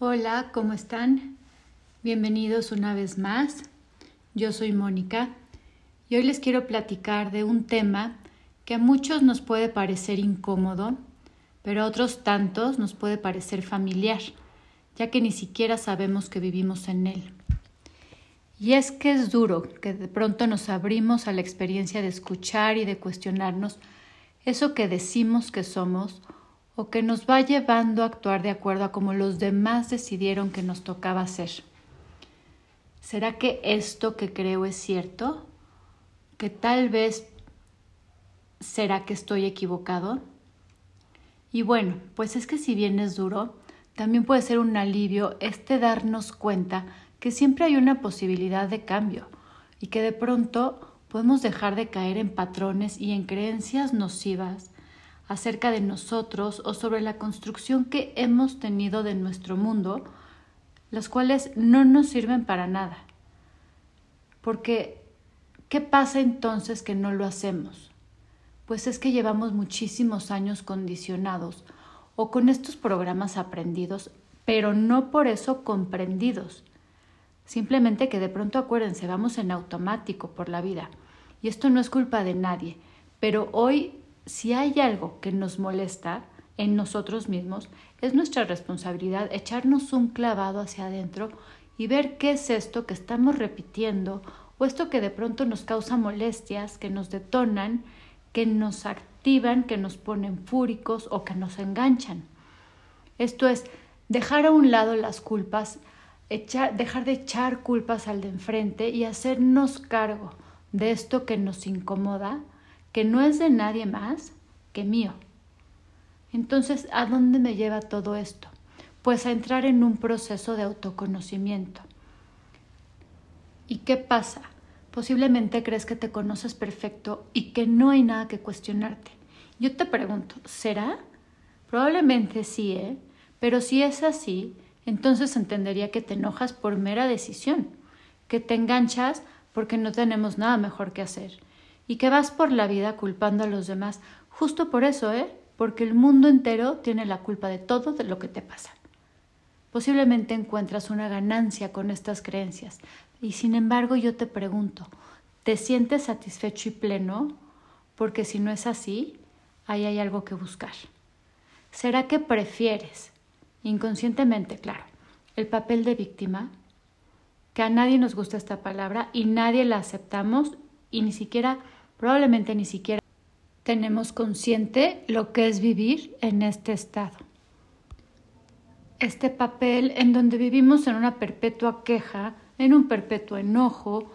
Hola, ¿cómo están? Bienvenidos una vez más. Yo soy Mónica y hoy les quiero platicar de un tema que a muchos nos puede parecer incómodo, pero a otros tantos nos puede parecer familiar, ya que ni siquiera sabemos que vivimos en él. Y es que es duro que de pronto nos abrimos a la experiencia de escuchar y de cuestionarnos eso que decimos que somos o que nos va llevando a actuar de acuerdo a como los demás decidieron que nos tocaba hacer. ¿Será que esto que creo es cierto? ¿Que tal vez será que estoy equivocado? Y bueno, pues es que si bien es duro, también puede ser un alivio este darnos cuenta que siempre hay una posibilidad de cambio y que de pronto podemos dejar de caer en patrones y en creencias nocivas acerca de nosotros o sobre la construcción que hemos tenido de nuestro mundo, las cuales no nos sirven para nada. Porque, ¿qué pasa entonces que no lo hacemos? Pues es que llevamos muchísimos años condicionados o con estos programas aprendidos, pero no por eso comprendidos. Simplemente que de pronto acuérdense, vamos en automático por la vida. Y esto no es culpa de nadie, pero hoy si hay algo que nos molesta en nosotros mismos, es nuestra responsabilidad echarnos un clavado hacia adentro y ver qué es esto que estamos repitiendo o esto que de pronto nos causa molestias, que nos detonan, que nos activan, que nos ponen fúricos o que nos enganchan. Esto es dejar a un lado las culpas, dejar de echar culpas al de enfrente y hacernos cargo de esto que nos incomoda que no es de nadie más que mío. Entonces, ¿a dónde me lleva todo esto? Pues a entrar en un proceso de autoconocimiento. ¿Y qué pasa? Posiblemente crees que te conoces perfecto y que no hay nada que cuestionarte. Yo te pregunto, ¿será? Probablemente sí, ¿eh? Pero si es así, entonces entendería que te enojas por mera decisión, que te enganchas porque no tenemos nada mejor que hacer y que vas por la vida culpando a los demás, justo por eso, ¿eh? Porque el mundo entero tiene la culpa de todo de lo que te pasa. Posiblemente encuentras una ganancia con estas creencias y sin embargo yo te pregunto, ¿te sientes satisfecho y pleno? Porque si no es así, ahí hay algo que buscar. ¿Será que prefieres, inconscientemente, claro, el papel de víctima? Que a nadie nos gusta esta palabra y nadie la aceptamos y ni siquiera probablemente ni siquiera tenemos consciente lo que es vivir en este estado. Este papel en donde vivimos en una perpetua queja, en un perpetuo enojo,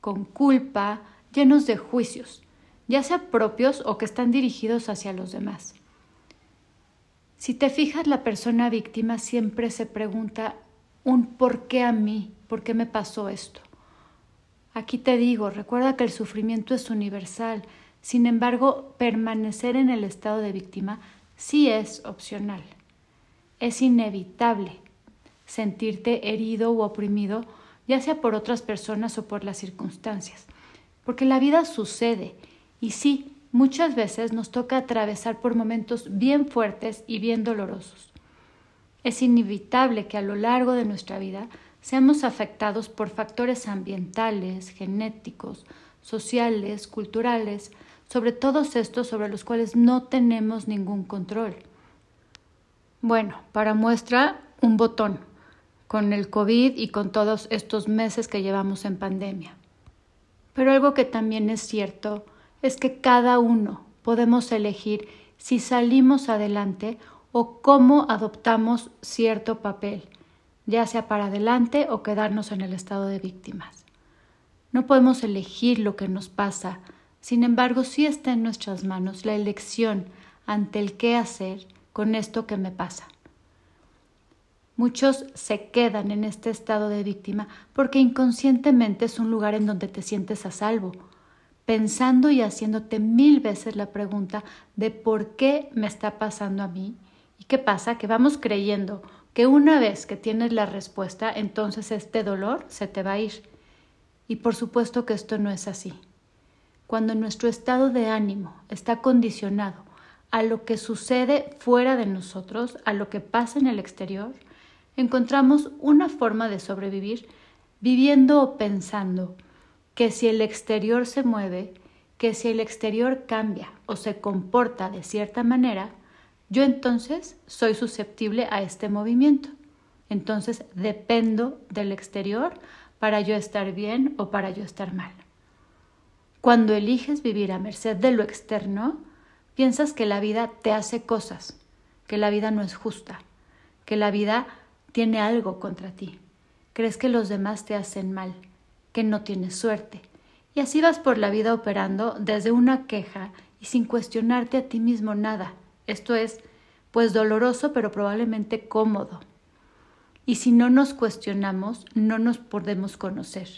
con culpa, llenos de juicios, ya sea propios o que están dirigidos hacia los demás. Si te fijas, la persona víctima siempre se pregunta un por qué a mí, por qué me pasó esto. Aquí te digo, recuerda que el sufrimiento es universal, sin embargo, permanecer en el estado de víctima sí es opcional. Es inevitable sentirte herido u oprimido, ya sea por otras personas o por las circunstancias, porque la vida sucede y sí, muchas veces nos toca atravesar por momentos bien fuertes y bien dolorosos. Es inevitable que a lo largo de nuestra vida seamos afectados por factores ambientales, genéticos, sociales, culturales, sobre todos estos sobre los cuales no tenemos ningún control. Bueno, para muestra, un botón, con el COVID y con todos estos meses que llevamos en pandemia. Pero algo que también es cierto es que cada uno podemos elegir si salimos adelante o cómo adoptamos cierto papel ya sea para adelante o quedarnos en el estado de víctimas. No podemos elegir lo que nos pasa, sin embargo sí está en nuestras manos la elección ante el qué hacer con esto que me pasa. Muchos se quedan en este estado de víctima porque inconscientemente es un lugar en donde te sientes a salvo, pensando y haciéndote mil veces la pregunta de por qué me está pasando a mí y qué pasa que vamos creyendo que una vez que tienes la respuesta, entonces este dolor se te va a ir. Y por supuesto que esto no es así. Cuando nuestro estado de ánimo está condicionado a lo que sucede fuera de nosotros, a lo que pasa en el exterior, encontramos una forma de sobrevivir viviendo o pensando que si el exterior se mueve, que si el exterior cambia o se comporta de cierta manera, yo entonces soy susceptible a este movimiento. Entonces dependo del exterior para yo estar bien o para yo estar mal. Cuando eliges vivir a merced de lo externo, piensas que la vida te hace cosas, que la vida no es justa, que la vida tiene algo contra ti. Crees que los demás te hacen mal, que no tienes suerte. Y así vas por la vida operando desde una queja y sin cuestionarte a ti mismo nada. Esto es, pues doloroso, pero probablemente cómodo. Y si no nos cuestionamos, no nos podemos conocer.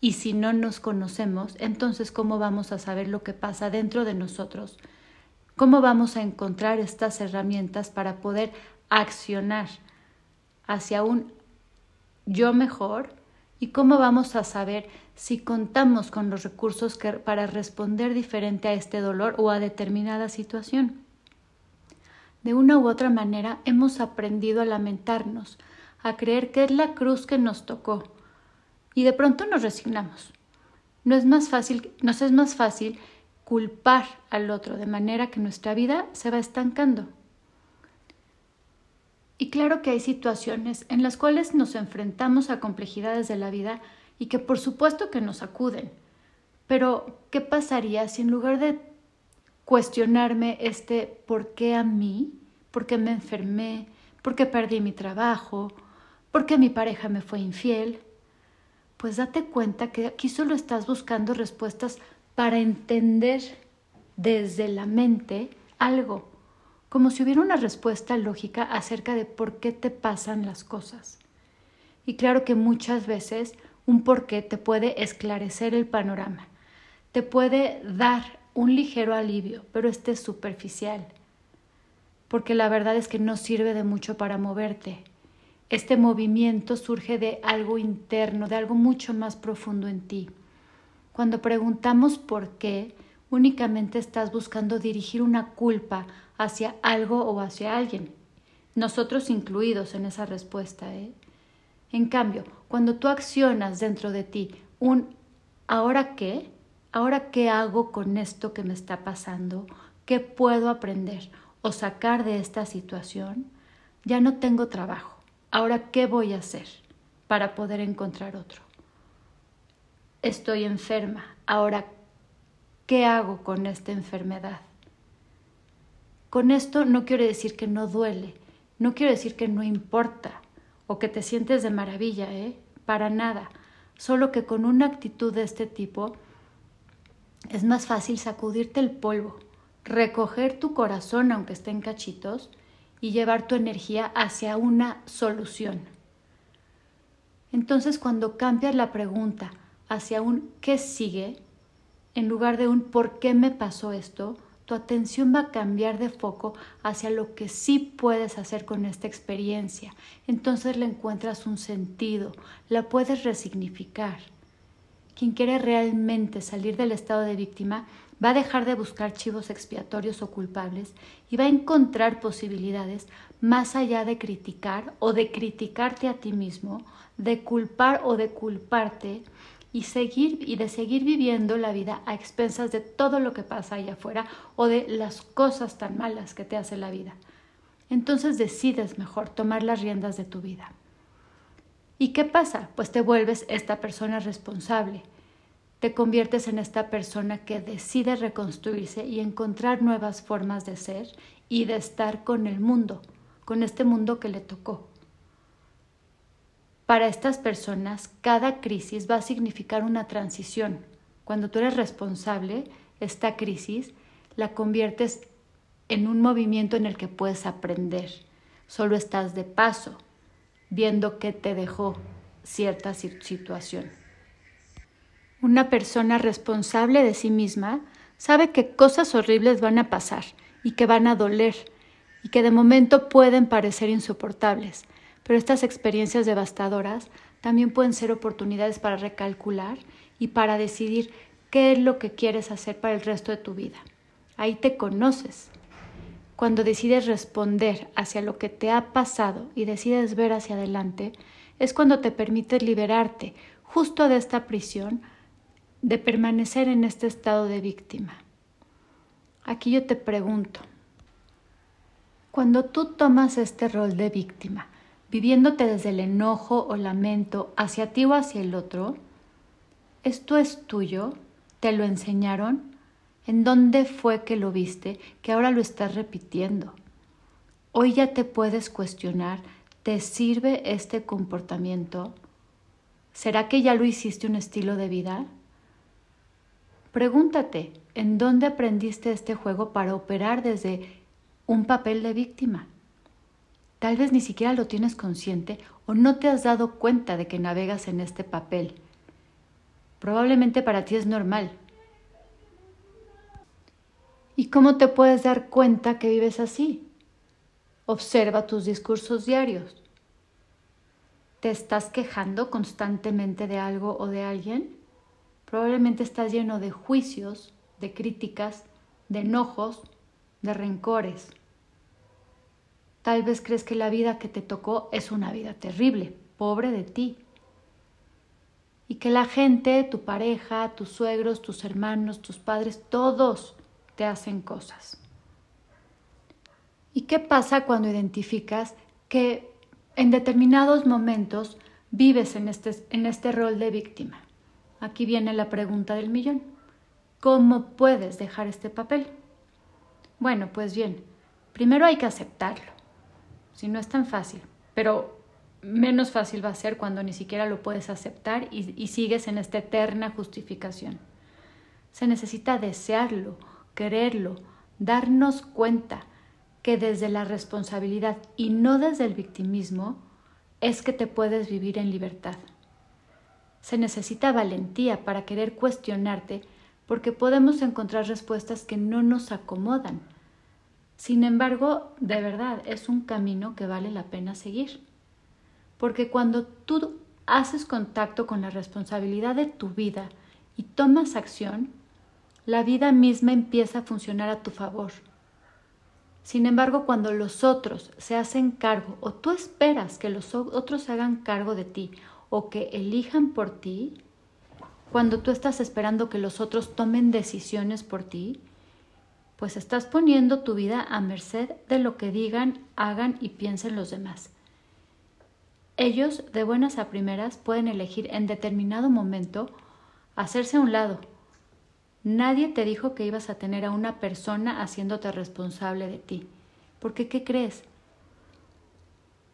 Y si no nos conocemos, entonces ¿cómo vamos a saber lo que pasa dentro de nosotros? ¿Cómo vamos a encontrar estas herramientas para poder accionar hacia un yo mejor? ¿Y cómo vamos a saber si contamos con los recursos para responder diferente a este dolor o a determinada situación? De una u otra manera hemos aprendido a lamentarnos, a creer que es la cruz que nos tocó, y de pronto nos resignamos. No es más fácil, nos es más fácil culpar al otro de manera que nuestra vida se va estancando. Y claro que hay situaciones en las cuales nos enfrentamos a complejidades de la vida y que por supuesto que nos acuden. Pero, ¿qué pasaría si en lugar de cuestionarme este por qué a mí, por qué me enfermé, por qué perdí mi trabajo, por qué mi pareja me fue infiel, pues date cuenta que aquí solo estás buscando respuestas para entender desde la mente algo, como si hubiera una respuesta lógica acerca de por qué te pasan las cosas. Y claro que muchas veces un por qué te puede esclarecer el panorama, te puede dar un ligero alivio, pero este es superficial, porque la verdad es que no sirve de mucho para moverte, este movimiento surge de algo interno, de algo mucho más profundo en ti. Cuando preguntamos por qué, únicamente estás buscando dirigir una culpa hacia algo o hacia alguien, nosotros incluidos en esa respuesta. ¿eh? En cambio, cuando tú accionas dentro de ti un ¿ahora qué? ¿Ahora qué hago con esto que me está pasando? ¿Qué puedo aprender o sacar de esta situación? Ya no tengo trabajo Ahora, ¿qué voy a hacer para poder encontrar otro? Estoy enferma. Ahora, ¿qué hago con esta enfermedad? Con esto no quiero decir que no duele, no quiero decir que no importa o que te sientes de maravilla, ¿eh? Para nada. Solo que con una actitud de este tipo es más fácil sacudirte el polvo, recoger tu corazón aunque esté en cachitos y llevar tu energía hacia una solución. Entonces cuando cambias la pregunta hacia un ¿qué sigue? en lugar de un ¿por qué me pasó esto? tu atención va a cambiar de foco hacia lo que sí puedes hacer con esta experiencia. Entonces le encuentras un sentido, la puedes resignificar. Quien quiere realmente salir del estado de víctima va a dejar de buscar chivos expiatorios o culpables y va a encontrar posibilidades más allá de criticar o de criticarte a ti mismo, de culpar o de culparte y seguir y de seguir viviendo la vida a expensas de todo lo que pasa allá afuera o de las cosas tan malas que te hace la vida. Entonces decides mejor tomar las riendas de tu vida. ¿Y qué pasa? Pues te vuelves esta persona responsable, te conviertes en esta persona que decide reconstruirse y encontrar nuevas formas de ser y de estar con el mundo, con este mundo que le tocó. Para estas personas, cada crisis va a significar una transición. Cuando tú eres responsable, esta crisis la conviertes en un movimiento en el que puedes aprender. Solo estás de paso, viendo qué te dejó cierta situación. Una persona responsable de sí misma sabe que cosas horribles van a pasar y que van a doler y que de momento pueden parecer insoportables, pero estas experiencias devastadoras también pueden ser oportunidades para recalcular y para decidir qué es lo que quieres hacer para el resto de tu vida. Ahí te conoces. Cuando decides responder hacia lo que te ha pasado y decides ver hacia adelante, es cuando te permites liberarte justo de esta prisión de permanecer en este estado de víctima. Aquí yo te pregunto, cuando tú tomas este rol de víctima, viviéndote desde el enojo o lamento hacia ti o hacia el otro, ¿esto es tuyo? ¿Te lo enseñaron? ¿En dónde fue que lo viste que ahora lo estás repitiendo? Hoy ya te puedes cuestionar, ¿te sirve este comportamiento? ¿Será que ya lo hiciste un estilo de vida? Pregúntate, ¿en dónde aprendiste este juego para operar desde un papel de víctima? Tal vez ni siquiera lo tienes consciente o no te has dado cuenta de que navegas en este papel. Probablemente para ti es normal, ¿Y cómo te puedes dar cuenta que vives así? Observa tus discursos diarios. ¿Te estás quejando constantemente de algo o de alguien? Probablemente estás lleno de juicios, de críticas, de enojos, de rencores. Tal vez crees que la vida que te tocó es una vida terrible, pobre de ti. Y que la gente, tu pareja, tus suegros, tus hermanos, tus padres, todos te hacen cosas. ¿Y qué pasa cuando identificas que en determinados momentos vives en este, en este rol de víctima? Aquí viene la pregunta del millón. ¿Cómo puedes dejar este papel? Bueno, pues bien, primero hay que aceptarlo. Si no es tan fácil, pero menos fácil va a ser cuando ni siquiera lo puedes aceptar y, y sigues en esta eterna justificación. Se necesita desearlo, quererlo, darnos cuenta que desde la responsabilidad y no desde el victimismo es que te puedes vivir en libertad. Se necesita valentía para querer cuestionarte porque podemos encontrar respuestas que no nos acomodan. Sin embargo, de verdad es un camino que vale la pena seguir. Porque cuando tú haces contacto con la responsabilidad de tu vida y tomas acción, la vida misma empieza a funcionar a tu favor. Sin embargo, cuando los otros se hacen cargo o tú esperas que los otros se hagan cargo de ti o que elijan por ti, cuando tú estás esperando que los otros tomen decisiones por ti, pues estás poniendo tu vida a merced de lo que digan, hagan y piensen los demás. Ellos, de buenas a primeras, pueden elegir en determinado momento hacerse a un lado Nadie te dijo que ibas a tener a una persona haciéndote responsable de ti. Porque, ¿qué crees?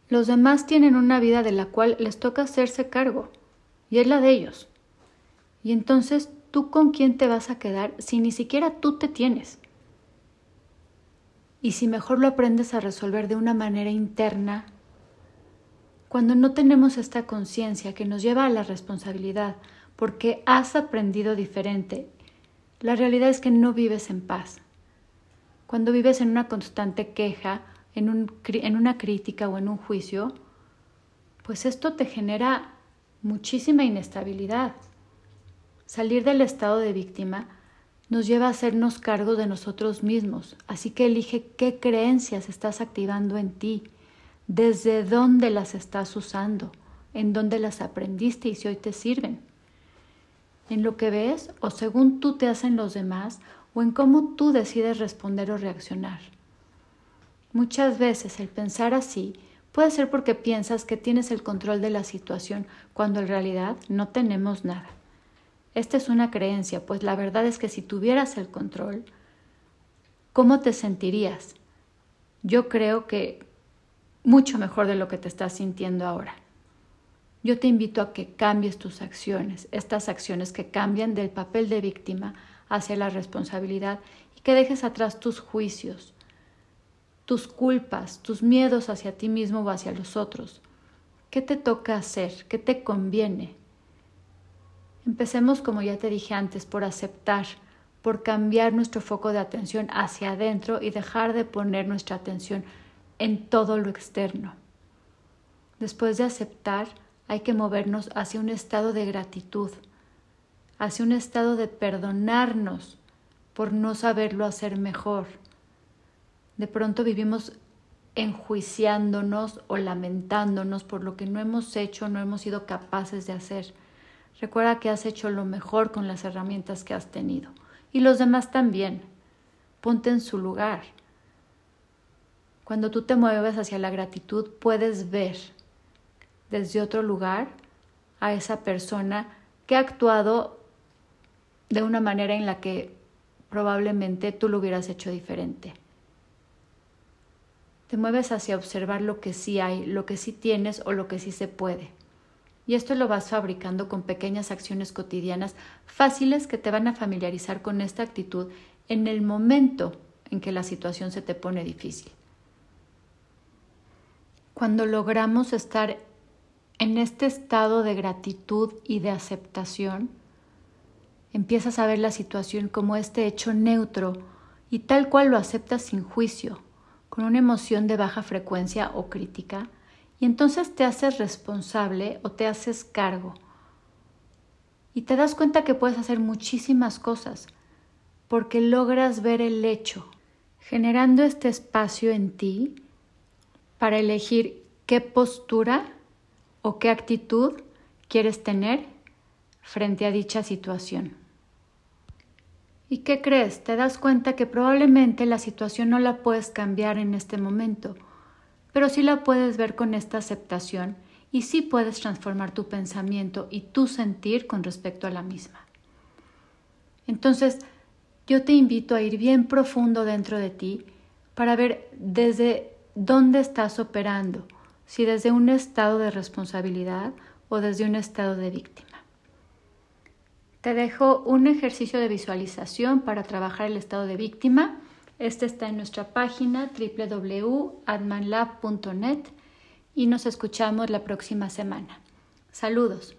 Los demás tienen una vida de la cual les toca hacerse cargo, y es la de ellos. Y entonces, ¿tú con quién te vas a quedar si ni siquiera tú te tienes? Y si mejor lo aprendes a resolver de una manera interna, cuando no tenemos esta conciencia que nos lleva a la responsabilidad, porque has aprendido diferente la realidad es que no vives en paz. Cuando vives en una constante queja, en, una crítica o en un juicio, pues esto te genera muchísima inestabilidad. Salir del estado de víctima nos lleva a hacernos cargo de nosotros mismos, así que elige qué creencias estás activando en ti, desde dónde las estás usando, en dónde las aprendiste y si hoy te sirven en lo que ves o según tú te hacen los demás o en cómo tú decides responder o reaccionar. Muchas veces el pensar así puede ser porque piensas que tienes el control de la situación cuando en realidad no tenemos nada. Esta es una creencia, pues la verdad es que si tuvieras el control, ¿cómo te sentirías? Yo creo que mucho mejor de lo que te estás sintiendo ahora. Yo te invito a que cambies tus acciones, estas acciones que cambian del papel de víctima hacia la responsabilidad y que dejes atrás tus juicios, tus culpas, tus miedos hacia ti mismo o hacia los otros. ¿Qué te toca hacer? ¿Qué te conviene? Empecemos, como ya te dije antes, por aceptar, por cambiar nuestro foco de atención hacia adentro y dejar de poner nuestra atención en todo lo externo. Después de aceptar, hay que movernos hacia un estado de gratitud, hacia un estado de perdonarnos por no saberlo hacer mejor, de pronto vivimos enjuiciándonos o lamentándonos por lo que no hemos hecho, no hemos sido capaces de hacer. Recuerda que has hecho lo mejor con las herramientas que has tenido. Y los demás también. Ponte en su lugar. Cuando tú te mueves hacia la gratitud, puedes ver desde otro lugar a esa persona que ha actuado de una manera en la que probablemente tú lo hubieras hecho diferente. Te mueves hacia observar lo que sí hay, lo que sí tienes o lo que sí se puede. Y esto lo vas fabricando con pequeñas acciones cotidianas fáciles que te van a familiarizar con esta actitud en el momento en que la situación se te pone difícil. Cuando logramos estar en este estado de gratitud y de aceptación, empiezas a ver la situación como este hecho neutro y tal cual lo aceptas sin juicio, con una emoción de baja frecuencia o crítica, y entonces te haces responsable o te haces cargo. Y te das cuenta que puedes hacer muchísimas cosas, porque logras ver el hecho, generando este espacio en ti para elegir qué postura o qué actitud quieres tener frente a dicha situación. ¿Y qué crees? Te das cuenta que probablemente la situación no la puedes cambiar en este momento, pero sí la puedes ver con esta aceptación y sí puedes transformar tu pensamiento y tu sentir con respecto a la misma. Entonces, yo te invito a ir bien profundo dentro de ti para ver desde dónde estás operando, si desde un estado de responsabilidad o desde un estado de víctima. Te dejo un ejercicio de visualización para trabajar el estado de víctima. Este está en nuestra página www.admanlab.net y nos escuchamos la próxima semana. Saludos.